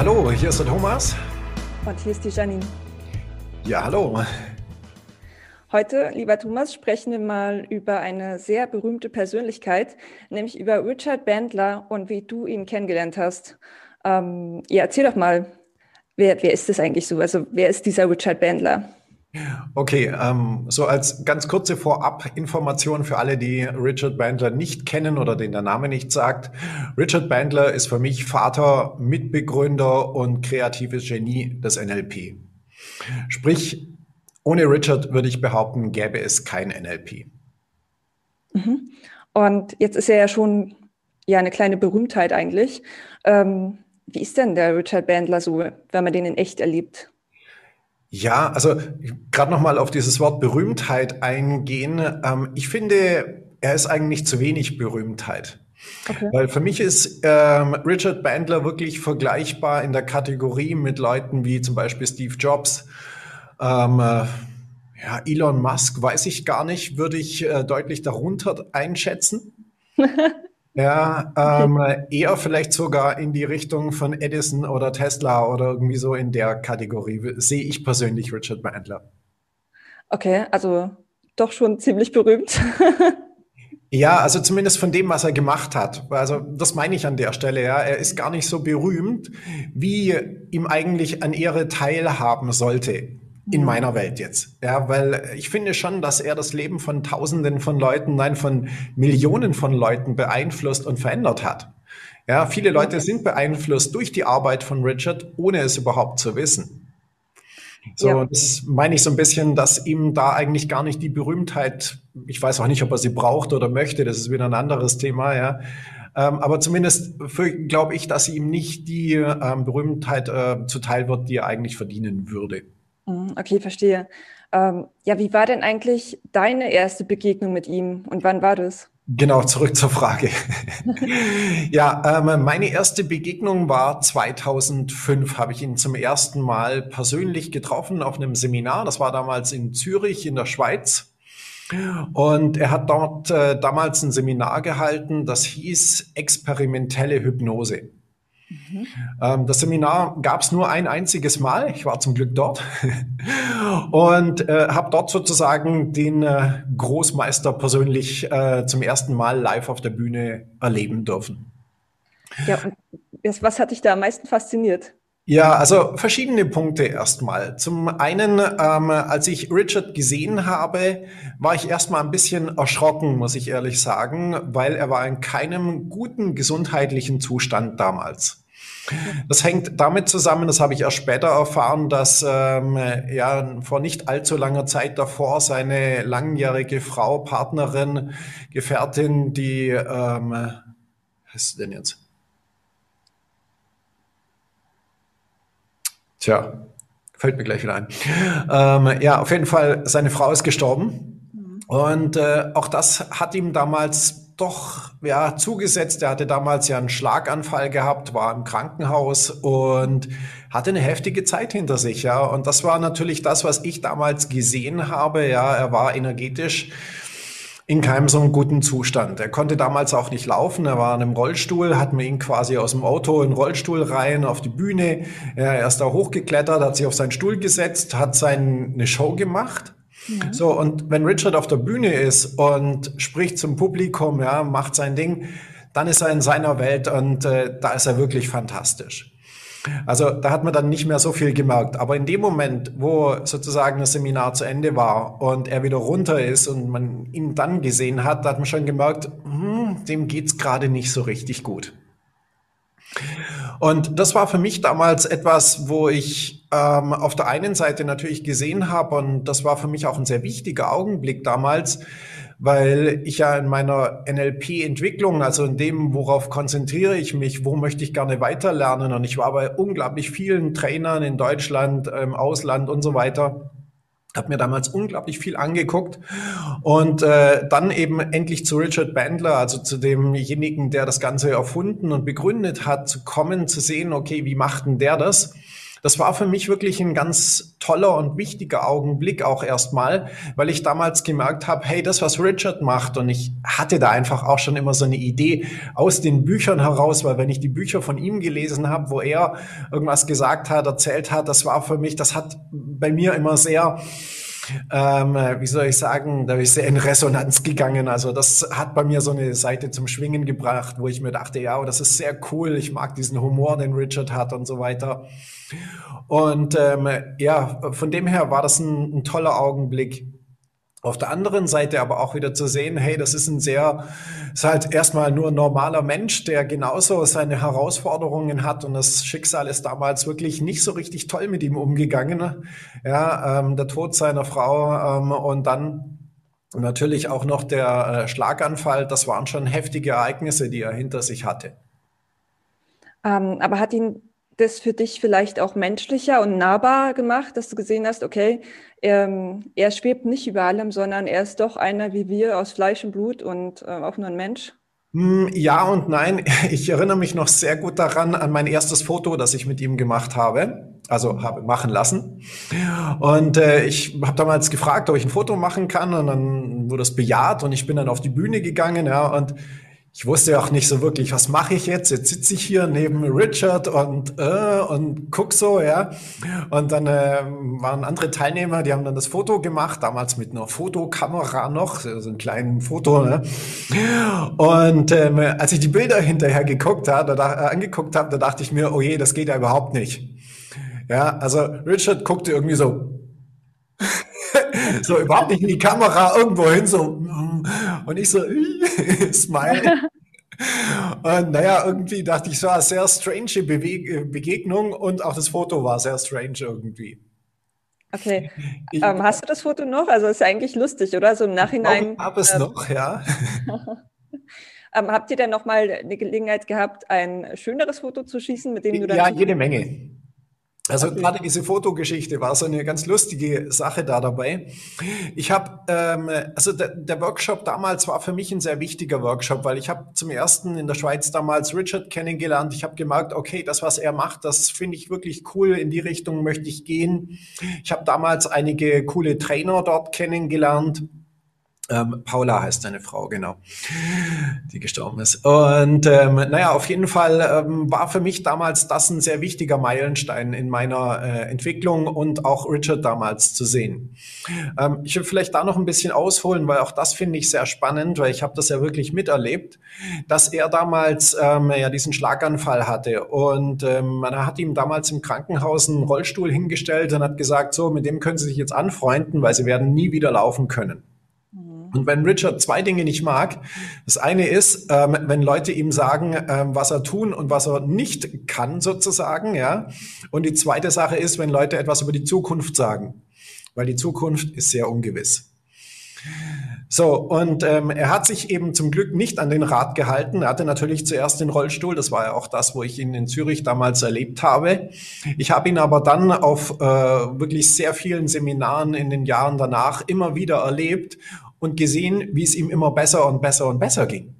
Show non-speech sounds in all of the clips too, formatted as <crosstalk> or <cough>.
hallo, hier ist der Thomas. Und hier ist die Janine. Ja, hallo. Heute, lieber Thomas, sprechen wir mal über eine sehr berühmte Persönlichkeit, nämlich über Richard Bandler und wie du ihn kennengelernt hast. Ähm, ja, erzähl doch mal, wer, wer ist das eigentlich so? Also wer ist dieser Richard Bandler? Okay, ähm, so als ganz kurze Vorab-Information für alle, die Richard Bandler nicht kennen oder den der Name nicht sagt. Richard Bandler ist für mich Vater, Mitbegründer und kreatives Genie des NLP. Sprich, ohne Richard würde ich behaupten, gäbe es kein NLP. Mhm. Und jetzt ist er ja schon ja eine kleine Berühmtheit eigentlich. Ähm, wie ist denn der Richard Bandler so, wenn man den in echt erlebt? Ja, also gerade nochmal auf dieses Wort Berühmtheit eingehen. Ähm, ich finde, er ist eigentlich zu wenig Berühmtheit. Okay. Weil für mich ist ähm, Richard Bandler wirklich vergleichbar in der Kategorie mit Leuten wie zum Beispiel Steve Jobs. Ähm, äh, ja, Elon Musk weiß ich gar nicht, würde ich äh, deutlich darunter einschätzen. <laughs> Ja, ähm, eher vielleicht sogar in die Richtung von Edison oder Tesla oder irgendwie so in der Kategorie sehe ich persönlich Richard Bandler. Okay, also doch schon ziemlich berühmt. <laughs> Ja, also zumindest von dem, was er gemacht hat. Also das meine ich an der Stelle. Ja, er ist gar nicht so berühmt, wie ihm eigentlich an Ehre teilhaben sollte in mhm. meiner Welt jetzt. Ja, weil ich finde schon, dass er das Leben von Tausenden von Leuten, nein, von Millionen von Leuten beeinflusst und verändert hat. Ja, viele Leute sind beeinflusst durch die Arbeit von Richard, ohne es überhaupt zu wissen. So, ja. das meine ich so ein bisschen, dass ihm da eigentlich gar nicht die Berühmtheit, ich weiß auch nicht, ob er sie braucht oder möchte, das ist wieder ein anderes Thema, ja. Ähm, aber zumindest glaube ich, dass ihm nicht die ähm, Berühmtheit äh, zuteil wird, die er eigentlich verdienen würde. Mhm, okay, verstehe. Ähm, ja, wie war denn eigentlich deine erste Begegnung mit ihm und wann war das? Genau, zurück zur Frage. <laughs> ja, ähm, meine erste Begegnung war 2005, habe ich ihn zum ersten Mal persönlich getroffen auf einem Seminar. Das war damals in Zürich in der Schweiz. Und er hat dort äh, damals ein Seminar gehalten, das hieß experimentelle Hypnose. Mhm. Ähm, das Seminar gab es nur ein einziges Mal. Ich war zum Glück dort <laughs> und äh, habe dort sozusagen den äh, Großmeister persönlich äh, zum ersten Mal live auf der Bühne erleben dürfen. Ja, und was hat dich da am meisten fasziniert? Ja, also verschiedene Punkte erstmal. Zum einen, ähm, als ich Richard gesehen habe, war ich erstmal ein bisschen erschrocken, muss ich ehrlich sagen, weil er war in keinem guten gesundheitlichen Zustand damals. Das hängt damit zusammen, das habe ich erst später erfahren, dass ähm, ja vor nicht allzu langer Zeit davor seine langjährige Frau, Partnerin, Gefährtin, die ähm, was ist denn jetzt? Tja, fällt mir gleich wieder ein. Ähm, ja, auf jeden Fall, seine Frau ist gestorben. Mhm. Und äh, auch das hat ihm damals doch ja zugesetzt. Er hatte damals ja einen Schlaganfall gehabt, war im Krankenhaus und hatte eine heftige Zeit hinter sich, ja. Und das war natürlich das, was ich damals gesehen habe. Ja, er war energetisch in keinem so einen guten Zustand. Er konnte damals auch nicht laufen. Er war in einem Rollstuhl, hatten wir ihn quasi aus dem Auto in den Rollstuhl rein auf die Bühne. Er ist da hochgeklettert, hat sich auf seinen Stuhl gesetzt, hat seine Show gemacht So, und wenn Richard auf der Bühne ist und spricht zum Publikum, ja, macht sein Ding, dann ist er in seiner Welt und äh, da ist er wirklich fantastisch. Also da hat man dann nicht mehr so viel gemerkt. Aber in dem Moment, wo sozusagen das Seminar zu Ende war und er wieder runter ist und man ihn dann gesehen hat, da hat man schon gemerkt, hm, dem geht's gerade nicht so richtig gut. Und das war für mich damals etwas, wo ich ähm, auf der einen Seite natürlich gesehen habe, und das war für mich auch ein sehr wichtiger Augenblick damals, weil ich ja in meiner NLP-Entwicklung, also in dem, worauf konzentriere ich mich, wo möchte ich gerne weiterlernen, und ich war bei unglaublich vielen Trainern in Deutschland, im Ausland und so weiter habe mir damals unglaublich viel angeguckt und äh, dann eben endlich zu Richard Bandler, also zu demjenigen, der das Ganze erfunden und begründet hat, zu kommen, zu sehen, okay, wie macht denn der das? Das war für mich wirklich ein ganz toller und wichtiger Augenblick auch erstmal, weil ich damals gemerkt habe, hey, das, was Richard macht, und ich hatte da einfach auch schon immer so eine Idee aus den Büchern heraus, weil wenn ich die Bücher von ihm gelesen habe, wo er irgendwas gesagt hat, erzählt hat, das war für mich, das hat bei mir immer sehr ähm, wie soll ich sagen, da ist er in Resonanz gegangen. Also das hat bei mir so eine Seite zum Schwingen gebracht, wo ich mir dachte, ja, das ist sehr cool. Ich mag diesen Humor, den Richard hat und so weiter. Und ähm, ja, von dem her war das ein, ein toller Augenblick. Auf der anderen Seite aber auch wieder zu sehen, hey, das ist ein sehr, ist halt erstmal nur ein normaler Mensch, der genauso seine Herausforderungen hat und das Schicksal ist damals wirklich nicht so richtig toll mit ihm umgegangen. Ja, ähm, der Tod seiner Frau ähm, und dann natürlich auch noch der äh, Schlaganfall, das waren schon heftige Ereignisse, die er hinter sich hatte. Ähm, aber hat ihn das für dich vielleicht auch menschlicher und nahbar gemacht, dass du gesehen hast, okay, er, er schwebt nicht über allem, sondern er ist doch einer wie wir aus Fleisch und Blut und äh, auch nur ein Mensch? Hm, ja und nein. <laughs> Ich erinnere mich noch sehr gut daran an mein erstes Foto, das ich mit ihm gemacht habe, also habe machen lassen. Und äh, ich habe damals gefragt, ob ich ein Foto machen kann, und dann wurde es bejaht und ich bin dann auf die Bühne gegangen, ja und ich wusste auch nicht so wirklich, was mache ich jetzt? Jetzt sitze ich hier neben Richard und äh, und guck so, ja. Und dann äh, waren andere Teilnehmer, die haben dann das Foto gemacht, damals mit einer Fotokamera noch, so ein kleines Foto. Ne? Und ähm, als ich die Bilder hinterher geguckt habe, da, äh, angeguckt habe, da dachte ich mir, oh je, das geht ja überhaupt nicht. Ja, also Richard guckte irgendwie so <laughs> so überhaupt nicht in die Kamera irgendwo hin, so und ich so <laughs> smile. Und naja, irgendwie dachte ich, so eine sehr strange Bewe Begegnung und auch das Foto war sehr strange irgendwie. Okay. <laughs> Ich, ähm, hast du das Foto noch? Also ist ja eigentlich lustig, oder? So im Nachhinein. Ich habe es ähm, noch, ja. <laughs> ähm, habt ihr denn noch mal eine Gelegenheit gehabt, ein schöneres Foto zu schießen, mit dem du dann. Ja, jede Menge. Also gerade diese Fotogeschichte war so eine ganz lustige Sache da dabei. Ich habe, ähm, also der, der, Workshop damals war für mich ein sehr wichtiger Workshop, weil ich habe zum ersten in der Schweiz damals Richard kennengelernt. Ich habe gemerkt, okay, das, was er macht, das finde ich wirklich cool. In die Richtung möchte ich gehen. Ich habe damals einige coole Trainer dort kennengelernt. Ähm, Paula heißt seine Frau, genau, die gestorben ist. Und ähm, naja, auf jeden Fall ähm, war für mich damals das ein sehr wichtiger Meilenstein in meiner äh, Entwicklung und auch Richard damals zu sehen. Ähm, ich will vielleicht da noch ein bisschen ausholen, weil auch das finde ich sehr spannend, weil ich habe das ja wirklich miterlebt, dass er damals ähm, ja diesen Schlaganfall hatte und ähm, man hat ihm damals im Krankenhaus einen Rollstuhl hingestellt und hat gesagt, so, mit dem können Sie sich jetzt anfreunden, weil Sie werden nie wieder laufen können. Und wenn Richard zwei Dinge nicht mag, das eine ist, ähm, wenn Leute ihm sagen, ähm, was er tun und was er nicht kann, sozusagen, ja. Und die zweite Sache ist, wenn Leute etwas über die Zukunft sagen, weil die Zukunft ist sehr ungewiss. So, und ähm, er hat sich eben zum Glück nicht an den Rat gehalten. Er hatte natürlich zuerst den Rollstuhl, das war ja auch das, wo ich ihn in Zürich damals erlebt habe. Ich habe ihn aber dann auf äh, wirklich sehr vielen Seminaren in den Jahren danach immer wieder erlebt und gesehen, wie es ihm immer besser und besser und besser ging.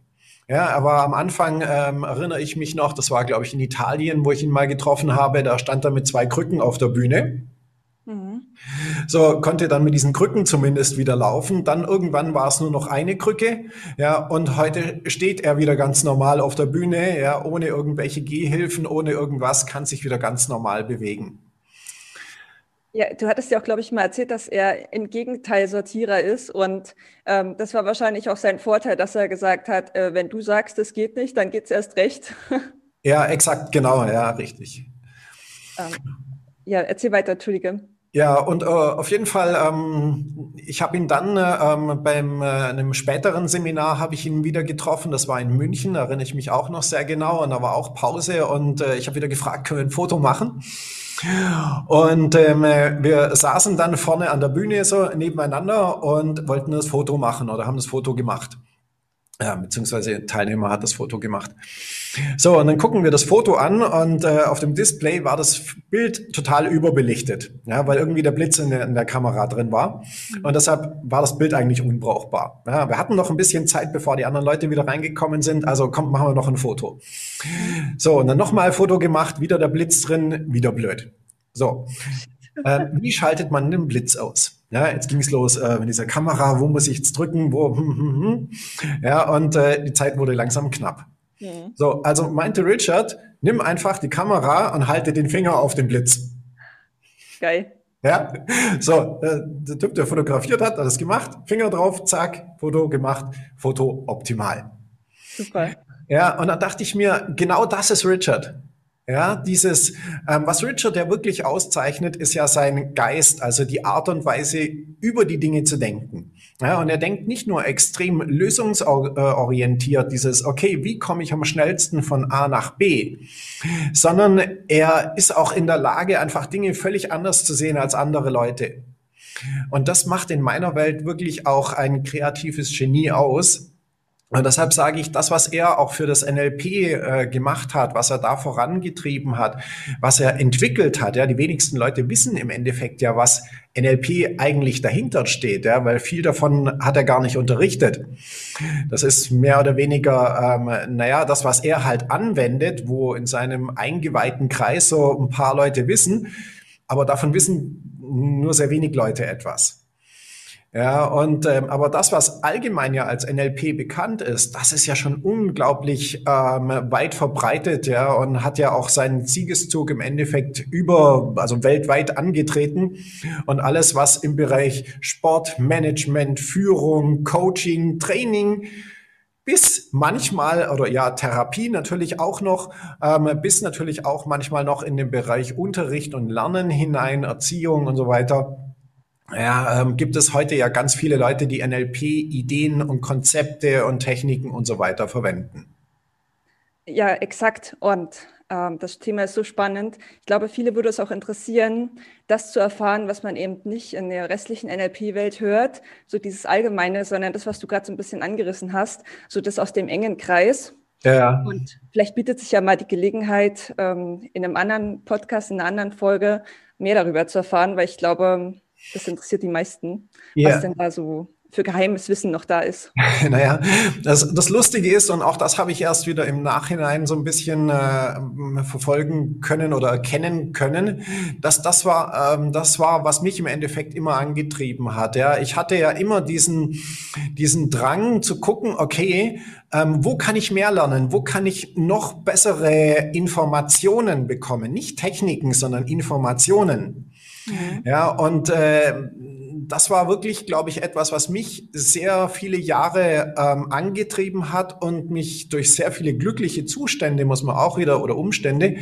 Ja, aber am Anfang ähm, erinnere ich mich noch, das war, glaube ich, in Italien, wo ich ihn mal getroffen habe, da stand er mit zwei Krücken auf der Bühne. Mhm. So konnte dann mit diesen Krücken zumindest wieder laufen. Dann irgendwann war es nur noch eine Krücke, ja, und heute steht er wieder ganz normal auf der Bühne, ja, ohne irgendwelche Gehhilfen, ohne irgendwas, kann sich wieder ganz normal bewegen. Ja, du hattest ja auch, glaube ich, mal erzählt, dass er im Gegenteil Sortierer ist. Und ähm, das war wahrscheinlich auch sein Vorteil, dass er gesagt hat, äh, wenn du sagst, es geht nicht, dann geht es erst recht. <laughs> ja, exakt, genau, ja, richtig. Ähm, ja, erzähl weiter, Entschuldige. Ja, und äh, auf jeden Fall, ähm, ich habe ihn dann ähm, beim äh, einem späteren Seminar habe ich ihn wieder getroffen. Das war in München, da erinnere ich mich auch noch sehr genau. Und da war auch Pause und äh, ich habe wieder gefragt, können wir ein Foto machen? Und ähm, wir saßen dann vorne an der Bühne so nebeneinander und wollten das Foto machen oder haben das Foto gemacht. Ja, beziehungsweise Teilnehmer hat das Foto gemacht. So, und dann gucken wir das Foto an und äh, auf dem Display war das Bild total überbelichtet, ja, weil irgendwie der Blitz in der, in der Kamera drin war. Und deshalb war das Bild eigentlich unbrauchbar. Ja, wir hatten noch ein bisschen Zeit, bevor die anderen Leute wieder reingekommen sind. Also kommt, machen wir noch ein Foto. So, und dann nochmal Foto gemacht, wieder der Blitz drin, wieder blöd. So, äh, wie schaltet man den Blitz aus? Ja, jetzt ging es los äh, mit dieser Kamera, wo muss ich jetzt drücken, wo, hm, hm, hm. ja, und äh, die Zeit wurde langsam knapp. Mhm. So, also meinte Richard, nimm einfach die Kamera und halte den Finger auf den Blitz. Geil. Ja, so, äh, der Typ, der fotografiert hat, hat das gemacht, Finger drauf, zack, Foto gemacht, Foto optimal. Super. Ja, und dann dachte ich mir, genau das ist Richard. Ja, dieses, ähm, was Richard ja wirklich auszeichnet, ist ja sein Geist, also die Art und Weise, über die Dinge zu denken. Ja, und er denkt nicht nur extrem lösungsorientiert, dieses, okay, wie komme ich am schnellsten von A nach B, sondern er ist auch in der Lage, einfach Dinge völlig anders zu sehen als andere Leute. Und das macht in meiner Welt wirklich auch ein kreatives Genie aus, und deshalb sage ich, das, was er auch für das NLP äh, gemacht hat, was er da vorangetrieben hat, was er entwickelt hat, ja, die wenigsten Leute wissen im Endeffekt ja, was NLP eigentlich dahinter steht, ja, weil viel davon hat er gar nicht unterrichtet. Das ist mehr oder weniger, ähm, naja, das, was er halt anwendet, wo in seinem eingeweihten Kreis so ein paar Leute wissen, aber davon wissen nur sehr wenig Leute etwas. Ja, und ähm, aber das, was allgemein ja als NLP bekannt ist, das ist ja schon unglaublich ähm, weit verbreitet, ja, und hat ja auch seinen Siegeszug im Endeffekt über, also weltweit angetreten. Und alles, was im Bereich Sport, Management, Führung, Coaching, Training, bis manchmal oder ja Therapie natürlich auch noch, ähm, bis natürlich auch manchmal noch in den Bereich Unterricht und Lernen hinein, Erziehung und so weiter ja, ähm, gibt es heute ja ganz viele Leute, die NLP-Ideen und Konzepte und Techniken und so weiter verwenden. Ja, exakt. Und ähm, das Thema ist so spannend. Ich glaube, viele würde es auch interessieren, das zu erfahren, was man eben nicht in der restlichen NLP-Welt hört, so dieses Allgemeine, sondern das, was du gerade so ein bisschen angerissen hast, so das aus dem engen Kreis. Ja. Und vielleicht bietet sich ja mal die Gelegenheit, ähm, in einem anderen Podcast, in einer anderen Folge mehr darüber zu erfahren, weil ich glaube, das interessiert die meisten, yeah. was denn da so für geheimes Wissen noch da ist. <laughs> naja, das, das Lustige ist, und auch das habe ich erst wieder im Nachhinein so ein bisschen äh, verfolgen können oder erkennen können, dass das war, ähm, das war, was mich im Endeffekt immer angetrieben hat. Ja, ich hatte ja immer diesen, diesen Drang zu gucken, okay, ähm, wo kann ich mehr lernen? Wo kann ich noch bessere Informationen bekommen? Nicht Techniken, sondern Informationen. Mhm. Ja, und äh, das war wirklich, glaube ich, etwas, was mich sehr viele Jahre ähm, angetrieben hat und mich durch sehr viele glückliche Zustände, muss man auch wieder, oder Umstände,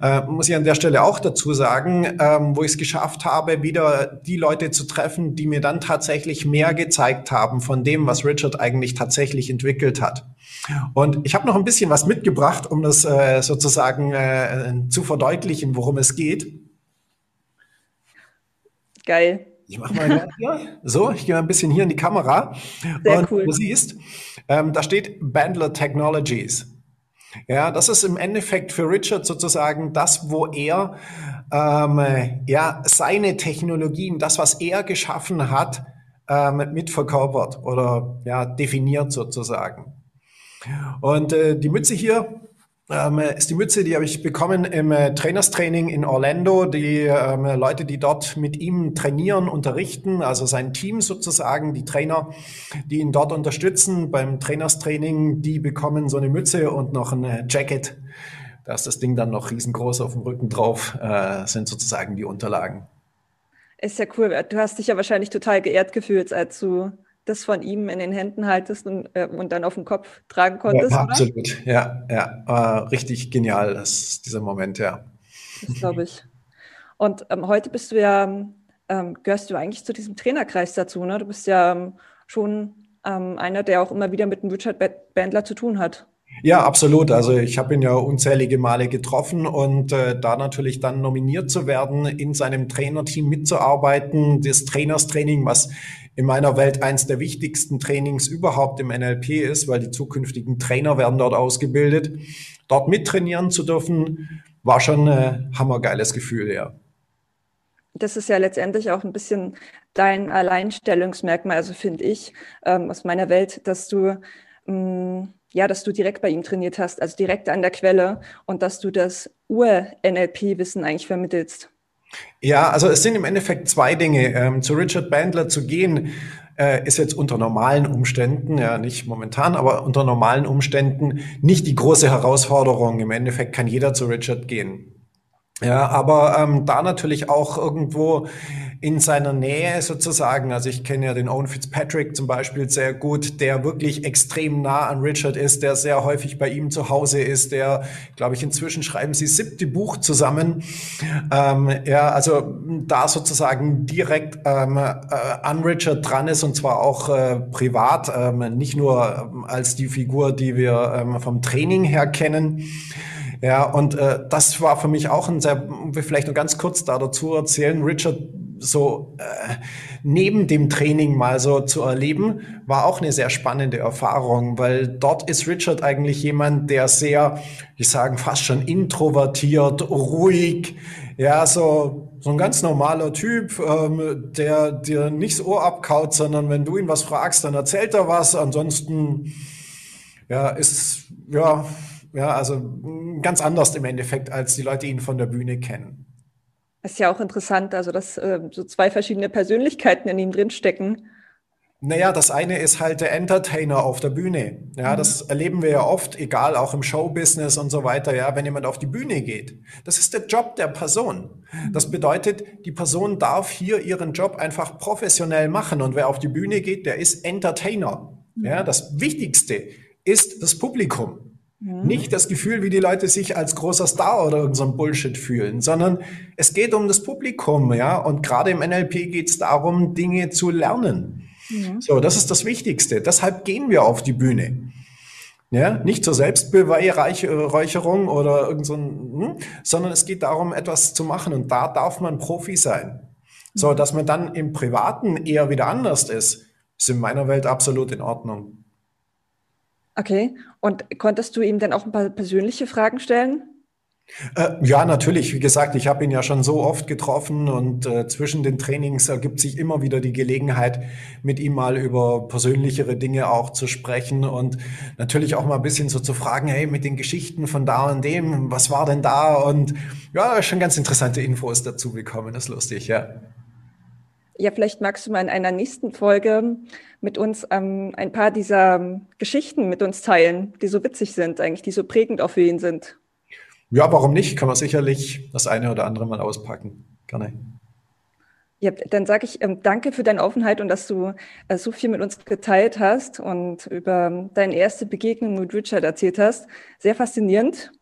äh, muss ich an der Stelle auch dazu sagen, ähm, wo ich es geschafft habe, wieder die Leute zu treffen, die mir dann tatsächlich mehr gezeigt haben von dem, was Richard eigentlich tatsächlich entwickelt hat. Und ich habe noch ein bisschen was mitgebracht, um das äh, sozusagen äh, zu verdeutlichen, worum es geht. Geil. Ich mache mal hier. So, ich gehe mal ein bisschen hier in die Kamera. Sehr und cool. du siehst, ähm, da steht Bandler Technologies. Ja, das ist im Endeffekt für Richard sozusagen das, wo er ähm, ja seine Technologien, das, was er geschaffen hat, ähm, mit verkörpert oder ja definiert sozusagen. Und äh, die Mütze hier ähm, ist die Mütze, die habe ich bekommen im äh, Trainerstraining in Orlando. Die ähm, Leute, die dort mit ihm trainieren, unterrichten, also sein Team sozusagen, die Trainer, die ihn dort unterstützen beim Trainerstraining, die bekommen so eine Mütze und noch ein äh, Jacket. Da ist das Ding dann noch riesengroß auf dem Rücken drauf, äh, sind sozusagen die Unterlagen. Ist ja cool. Du hast dich ja wahrscheinlich total geehrt gefühlt, als du das von ihm in den Händen haltest und, äh, und dann auf dem Kopf tragen konntest. Ja, absolut, ja, ja, äh, richtig genial, das, dieser Moment, ja. Das glaube ich. Und ähm, heute bist du ja, ähm, gehörst du eigentlich zu diesem Trainerkreis dazu, ne? Du bist ja ähm, schon ähm, einer, der auch immer wieder mit dem Richard Bandler zu tun hat. Ja, absolut. Also ich habe ihn ja unzählige Male getroffen und äh, da natürlich dann nominiert zu werden, in seinem Trainerteam mitzuarbeiten, das Trainerstraining, was in meiner Welt eins der wichtigsten Trainings überhaupt im NLP ist, weil die zukünftigen Trainer werden dort ausgebildet. Dort mittrainieren zu dürfen, war schon ein hammergeiles Gefühl, ja. Das ist ja letztendlich auch ein bisschen dein Alleinstellungsmerkmal, also finde ich, ähm, aus meiner Welt, dass du ähm, ja, dass du direkt bei ihm trainiert hast, also direkt an der Quelle und dass du das Ur-NLP-Wissen eigentlich vermittelst. Ja, also es sind im Endeffekt zwei Dinge. Ähm, zu Richard Bandler zu gehen, äh, ist jetzt unter normalen Umständen, ja nicht momentan, aber unter normalen Umständen nicht die große Herausforderung. Im Endeffekt kann jeder zu Richard gehen. Ja, aber ähm, da natürlich auch irgendwo in seiner Nähe sozusagen. Also ich kenne ja den Owen Fitzpatrick zum Beispiel sehr gut, der wirklich extrem nah an Richard ist, der sehr häufig bei ihm zu Hause ist, der, glaube ich, inzwischen schreiben sie siebte Buch zusammen. Ähm, ja, also da sozusagen direkt ähm, äh, an Richard dran ist und zwar auch äh, privat, ähm, nicht nur ähm, als die Figur, die wir ähm, vom Training her kennen. Ja, und äh, das war für mich auch ein sehr, vielleicht nur ganz kurz da dazu erzählen, Richard so äh, neben dem Training mal so zu erleben, war auch eine sehr spannende Erfahrung, weil dort ist Richard eigentlich jemand, der sehr, ich sagen, fast schon introvertiert, ruhig, ja, so, so ein ganz normaler Typ, ähm, der dir nicht das Ohr abkaut, sondern wenn du ihn was fragst, dann erzählt er was, ansonsten, ja, ist, ja, ja, also ganz anders im Endeffekt, als die Leute ihn von der Bühne kennen. Ist ja auch interessant, also dass äh, so zwei verschiedene Persönlichkeiten in ihm drinstecken. Naja, das eine ist halt der Entertainer auf der Bühne. Ja, mhm. das erleben wir ja oft, egal, auch im Showbusiness und so weiter, ja, wenn jemand auf die Bühne geht. Das ist der Job der Person. Das bedeutet, die Person darf hier ihren Job einfach professionell machen und wer auf die Bühne geht, der ist Entertainer. Ja, das Wichtigste ist das Publikum. Mhm. Nicht das Gefühl, wie die Leute sich als großer Star oder irgendein so Bullshit fühlen, sondern es geht um das Publikum, ja. Und gerade im NLP geht es darum, Dinge zu lernen. Mhm. So, das ist das Wichtigste. Deshalb gehen wir auf die Bühne. Ja, nicht zur Selbstbeweihräucherung oder irgend so ein, hm, sondern es geht darum, etwas zu machen und da darf man Profi sein. So, mhm. dass man dann im Privaten eher wieder anders ist, ist in meiner Welt absolut in Ordnung. Okay. Und konntest du ihm dann auch ein paar persönliche Fragen stellen? Äh, ja, natürlich. Wie gesagt, ich habe ihn ja schon so oft getroffen und äh, zwischen den Trainings ergibt sich immer wieder die Gelegenheit, mit ihm mal über persönlichere Dinge auch zu sprechen und natürlich auch mal ein bisschen so zu fragen, hey, mit den Geschichten von da und dem, was war denn da? Und ja, schon ganz interessante Infos dazu bekommen. Das ist lustig, ja. Ja, vielleicht magst du mal in einer nächsten Folge mit uns ähm, ein paar dieser ähm, Geschichten mit uns teilen, die so witzig sind, eigentlich, die so prägend auch für ihn sind. Ja, warum nicht? Kann man sicherlich das eine oder andere mal auspacken. Gerne. Ja, dann sage ich ähm, danke für deine Offenheit und dass du äh, so viel mit uns geteilt hast und über deine erste Begegnung mit Richard erzählt hast. Sehr faszinierend.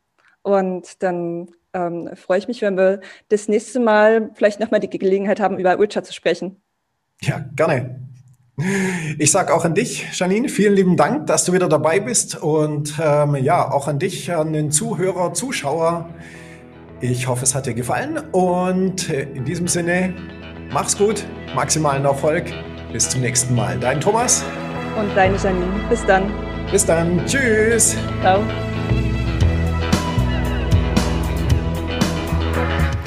Und dann ähm, freue ich mich, wenn wir das nächste Mal vielleicht nochmal die Gelegenheit haben, über Richard zu sprechen. Ja, gerne. Ich sage auch an dich, Janine, vielen lieben Dank, dass du wieder dabei bist und ähm, ja, auch an dich, an den Zuhörer, Zuschauer. Ich hoffe, es hat dir gefallen und äh, in diesem Sinne, mach's gut, maximalen Erfolg. Bis zum nächsten Mal. Dein Thomas. Und deine Janine. Bis dann. Bis dann. Tschüss. Ciao.